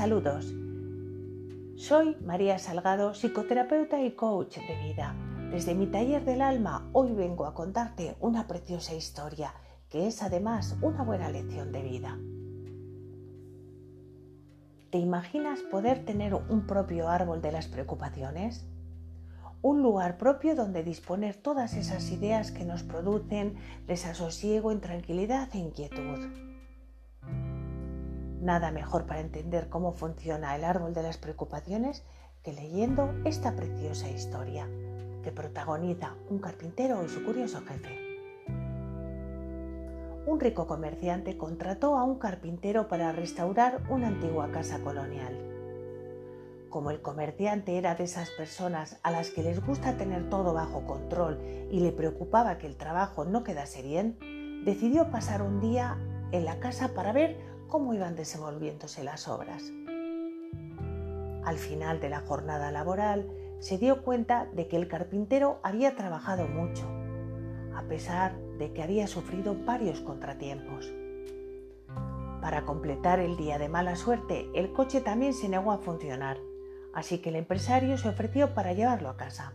Saludos. Soy María Salgado, psicoterapeuta y coach de vida. Desde mi taller del alma hoy vengo a contarte una preciosa historia que es además una buena lección de vida. ¿Te imaginas poder tener un propio árbol de las preocupaciones? Un lugar propio donde disponer todas esas ideas que nos producen desasosiego, intranquilidad e inquietud. Nada mejor para entender cómo funciona el árbol de las preocupaciones que leyendo esta preciosa historia que protagoniza un carpintero y su curioso jefe. Un rico comerciante contrató a un carpintero para restaurar una antigua casa colonial. Como el comerciante era de esas personas a las que les gusta tener todo bajo control y le preocupaba que el trabajo no quedase bien, decidió pasar un día en la casa para ver cómo iban desenvolviéndose las obras. Al final de la jornada laboral se dio cuenta de que el carpintero había trabajado mucho, a pesar de que había sufrido varios contratiempos. Para completar el día de mala suerte, el coche también se negó a funcionar, así que el empresario se ofreció para llevarlo a casa.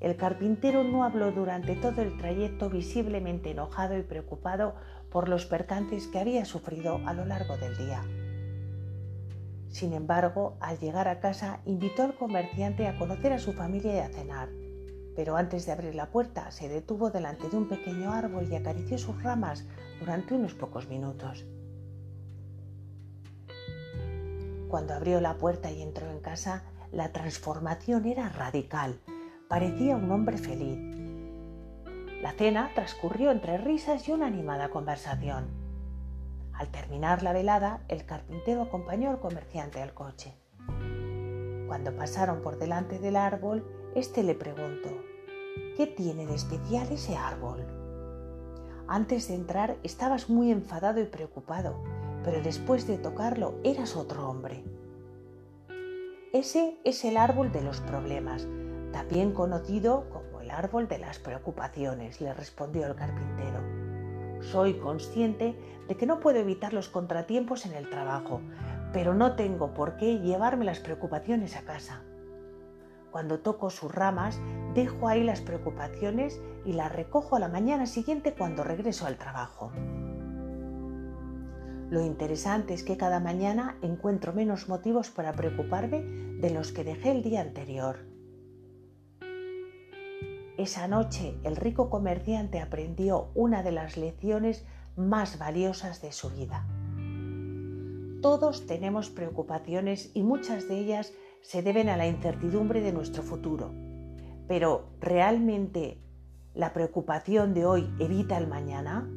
El carpintero no habló durante todo el trayecto visiblemente enojado y preocupado por los percances que había sufrido a lo largo del día. Sin embargo, al llegar a casa invitó al comerciante a conocer a su familia y a cenar, pero antes de abrir la puerta se detuvo delante de un pequeño árbol y acarició sus ramas durante unos pocos minutos. Cuando abrió la puerta y entró en casa, la transformación era radical. Parecía un hombre feliz, la cena transcurrió entre risas y una animada conversación. Al terminar la velada, el carpintero acompañó al comerciante al coche. Cuando pasaron por delante del árbol, éste le preguntó, ¿qué tiene de especial ese árbol? Antes de entrar estabas muy enfadado y preocupado, pero después de tocarlo eras otro hombre. Ese es el árbol de los problemas, también conocido como árbol de las preocupaciones, le respondió el carpintero. Soy consciente de que no puedo evitar los contratiempos en el trabajo, pero no tengo por qué llevarme las preocupaciones a casa. Cuando toco sus ramas, dejo ahí las preocupaciones y las recojo a la mañana siguiente cuando regreso al trabajo. Lo interesante es que cada mañana encuentro menos motivos para preocuparme de los que dejé el día anterior. Esa noche el rico comerciante aprendió una de las lecciones más valiosas de su vida. Todos tenemos preocupaciones y muchas de ellas se deben a la incertidumbre de nuestro futuro. Pero ¿realmente la preocupación de hoy evita el mañana?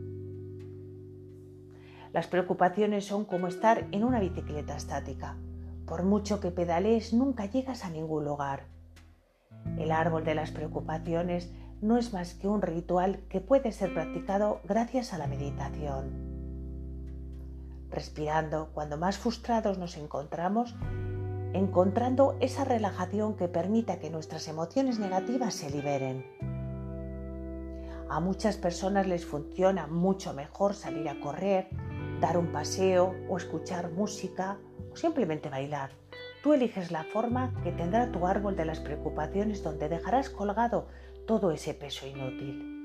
Las preocupaciones son como estar en una bicicleta estática. Por mucho que pedalees nunca llegas a ningún lugar. El árbol de las preocupaciones no es más que un ritual que puede ser practicado gracias a la meditación. Respirando, cuando más frustrados nos encontramos, encontrando esa relajación que permita que nuestras emociones negativas se liberen. A muchas personas les funciona mucho mejor salir a correr, dar un paseo o escuchar música o simplemente bailar. Tú eliges la forma que tendrá tu árbol de las preocupaciones donde dejarás colgado todo ese peso inútil.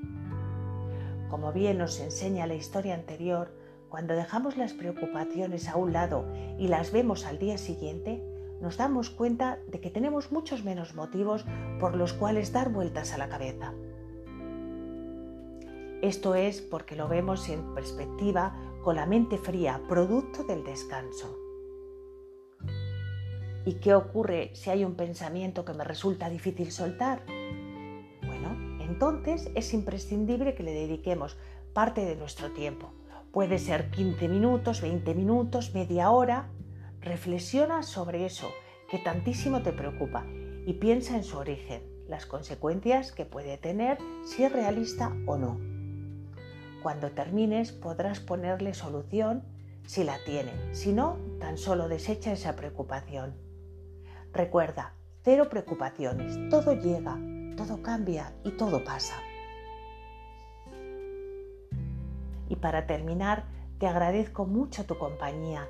Como bien nos enseña la historia anterior, cuando dejamos las preocupaciones a un lado y las vemos al día siguiente, nos damos cuenta de que tenemos muchos menos motivos por los cuales dar vueltas a la cabeza. Esto es porque lo vemos en perspectiva con la mente fría, producto del descanso. ¿Y qué ocurre si hay un pensamiento que me resulta difícil soltar? Bueno, entonces es imprescindible que le dediquemos parte de nuestro tiempo. Puede ser 15 minutos, 20 minutos, media hora. Reflexiona sobre eso que tantísimo te preocupa y piensa en su origen, las consecuencias que puede tener, si es realista o no. Cuando termines podrás ponerle solución si la tiene, si no, tan solo desecha esa preocupación. Recuerda, cero preocupaciones, todo llega, todo cambia y todo pasa. Y para terminar, te agradezco mucho tu compañía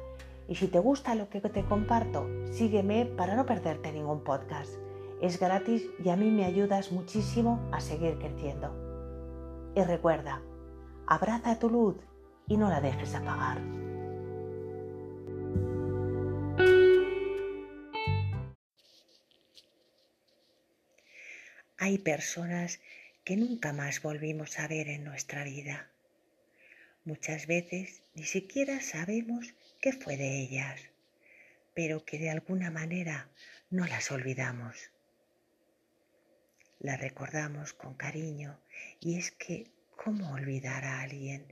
Y si te gusta lo que te comparto, sígueme para no perderte ningún podcast. Es gratis y a mí me ayudas muchísimo a seguir creciendo. Y recuerda, abraza tu luz y no la dejes apagar. Hay personas que nunca más volvimos a ver en nuestra vida. Muchas veces ni siquiera sabemos qué fue de ellas, pero que de alguna manera no las olvidamos. Las recordamos con cariño y es que, ¿cómo olvidar a alguien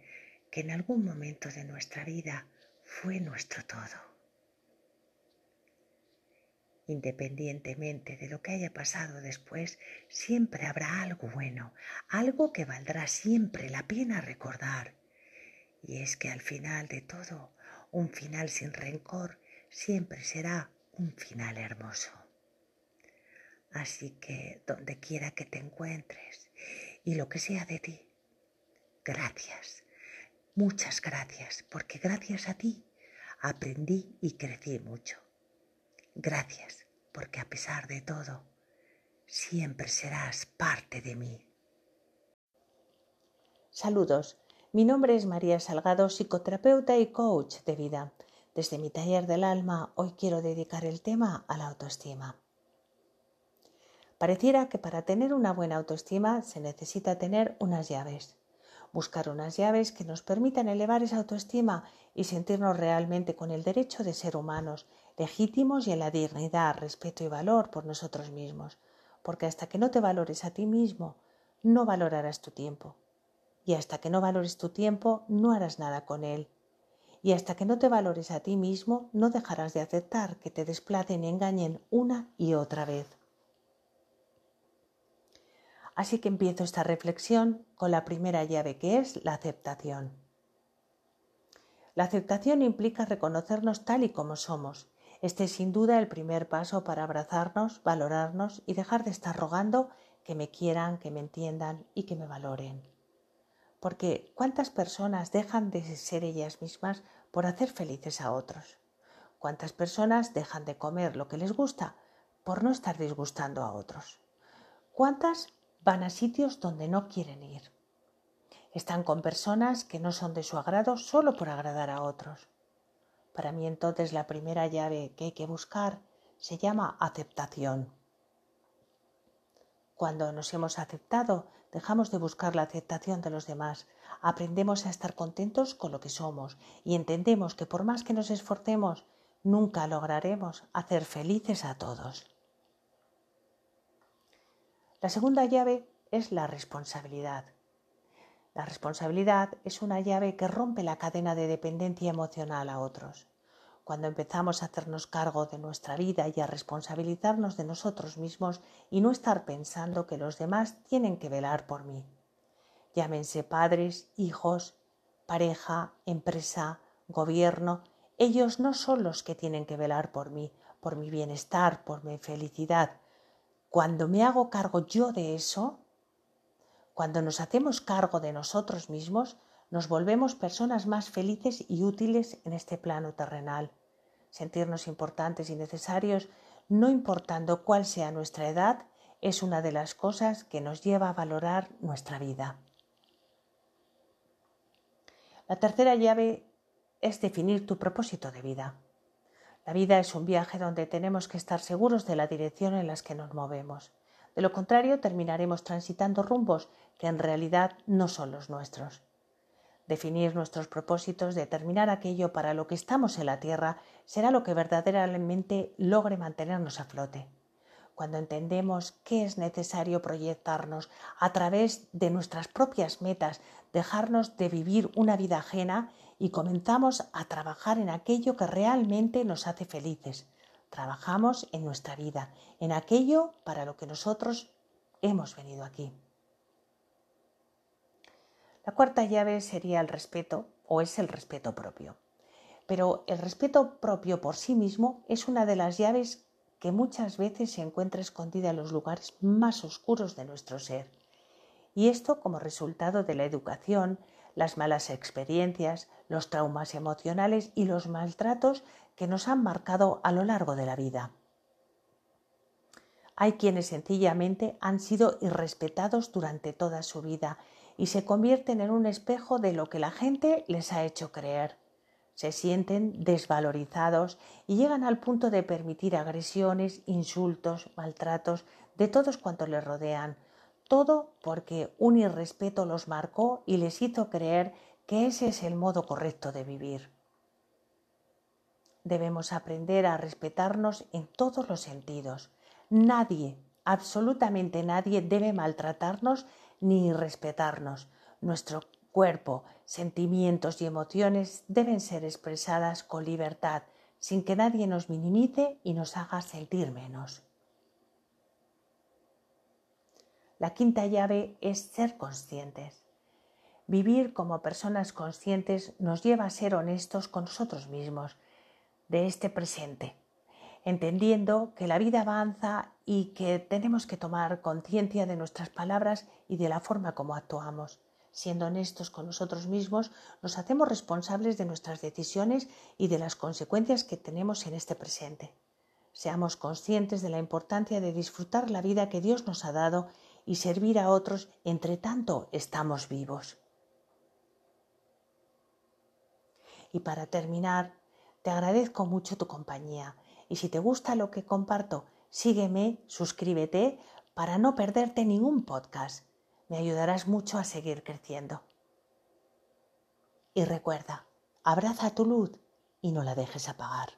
que en algún momento de nuestra vida fue nuestro todo? Independientemente de lo que haya pasado después, siempre habrá algo bueno, algo que valdrá siempre la pena recordar. Y es que al final de todo un final sin rencor siempre será un final hermoso. Así que donde quiera que te encuentres y lo que sea de ti, gracias, muchas gracias, porque gracias a ti aprendí y crecí mucho. Gracias, porque a pesar de todo, siempre serás parte de mí. Saludos. Mi nombre es María Salgado, psicoterapeuta y coach de vida. Desde mi taller del alma hoy quiero dedicar el tema a la autoestima. Pareciera que para tener una buena autoestima se necesita tener unas llaves. Buscar unas llaves que nos permitan elevar esa autoestima y sentirnos realmente con el derecho de ser humanos, legítimos y en la dignidad, respeto y valor por nosotros mismos. Porque hasta que no te valores a ti mismo, no valorarás tu tiempo y hasta que no valores tu tiempo no harás nada con él. Y hasta que no te valores a ti mismo no dejarás de aceptar que te desplacen y engañen una y otra vez. Así que empiezo esta reflexión con la primera llave que es la aceptación. La aceptación implica reconocernos tal y como somos. Este es sin duda el primer paso para abrazarnos, valorarnos y dejar de estar rogando que me quieran, que me entiendan y que me valoren. Porque ¿cuántas personas dejan de ser ellas mismas por hacer felices a otros? ¿Cuántas personas dejan de comer lo que les gusta por no estar disgustando a otros? ¿Cuántas van a sitios donde no quieren ir? Están con personas que no son de su agrado solo por agradar a otros. Para mí entonces la primera llave que hay que buscar se llama aceptación. Cuando nos hemos aceptado, dejamos de buscar la aceptación de los demás, aprendemos a estar contentos con lo que somos y entendemos que por más que nos esforcemos, nunca lograremos hacer felices a todos. La segunda llave es la responsabilidad. La responsabilidad es una llave que rompe la cadena de dependencia emocional a otros cuando empezamos a hacernos cargo de nuestra vida y a responsabilizarnos de nosotros mismos y no estar pensando que los demás tienen que velar por mí. Llámense padres, hijos, pareja, empresa, gobierno, ellos no son los que tienen que velar por mí, por mi bienestar, por mi felicidad. Cuando me hago cargo yo de eso, cuando nos hacemos cargo de nosotros mismos, nos volvemos personas más felices y útiles en este plano terrenal. Sentirnos importantes y necesarios, no importando cuál sea nuestra edad, es una de las cosas que nos lleva a valorar nuestra vida. La tercera llave es definir tu propósito de vida. La vida es un viaje donde tenemos que estar seguros de la dirección en la que nos movemos. De lo contrario, terminaremos transitando rumbos que en realidad no son los nuestros. Definir nuestros propósitos, determinar aquello para lo que estamos en la Tierra, será lo que verdaderamente logre mantenernos a flote. Cuando entendemos que es necesario proyectarnos a través de nuestras propias metas, dejarnos de vivir una vida ajena y comenzamos a trabajar en aquello que realmente nos hace felices. Trabajamos en nuestra vida, en aquello para lo que nosotros hemos venido aquí. La cuarta llave sería el respeto o es el respeto propio. Pero el respeto propio por sí mismo es una de las llaves que muchas veces se encuentra escondida en los lugares más oscuros de nuestro ser. Y esto como resultado de la educación, las malas experiencias, los traumas emocionales y los maltratos que nos han marcado a lo largo de la vida. Hay quienes sencillamente han sido irrespetados durante toda su vida y se convierten en un espejo de lo que la gente les ha hecho creer. Se sienten desvalorizados y llegan al punto de permitir agresiones, insultos, maltratos de todos cuantos les rodean, todo porque un irrespeto los marcó y les hizo creer que ese es el modo correcto de vivir. Debemos aprender a respetarnos en todos los sentidos, Nadie, absolutamente nadie debe maltratarnos ni respetarnos. Nuestro cuerpo, sentimientos y emociones deben ser expresadas con libertad, sin que nadie nos minimice y nos haga sentir menos. La quinta llave es ser conscientes. Vivir como personas conscientes nos lleva a ser honestos con nosotros mismos, de este presente, entendiendo que la vida avanza y que tenemos que tomar conciencia de nuestras palabras y de la forma como actuamos. Siendo honestos con nosotros mismos, nos hacemos responsables de nuestras decisiones y de las consecuencias que tenemos en este presente. Seamos conscientes de la importancia de disfrutar la vida que Dios nos ha dado y servir a otros entre tanto estamos vivos. Y para terminar, te agradezco mucho tu compañía y si te gusta lo que comparto, sígueme, suscríbete para no perderte ningún podcast. Me ayudarás mucho a seguir creciendo. Y recuerda, abraza tu luz y no la dejes apagar.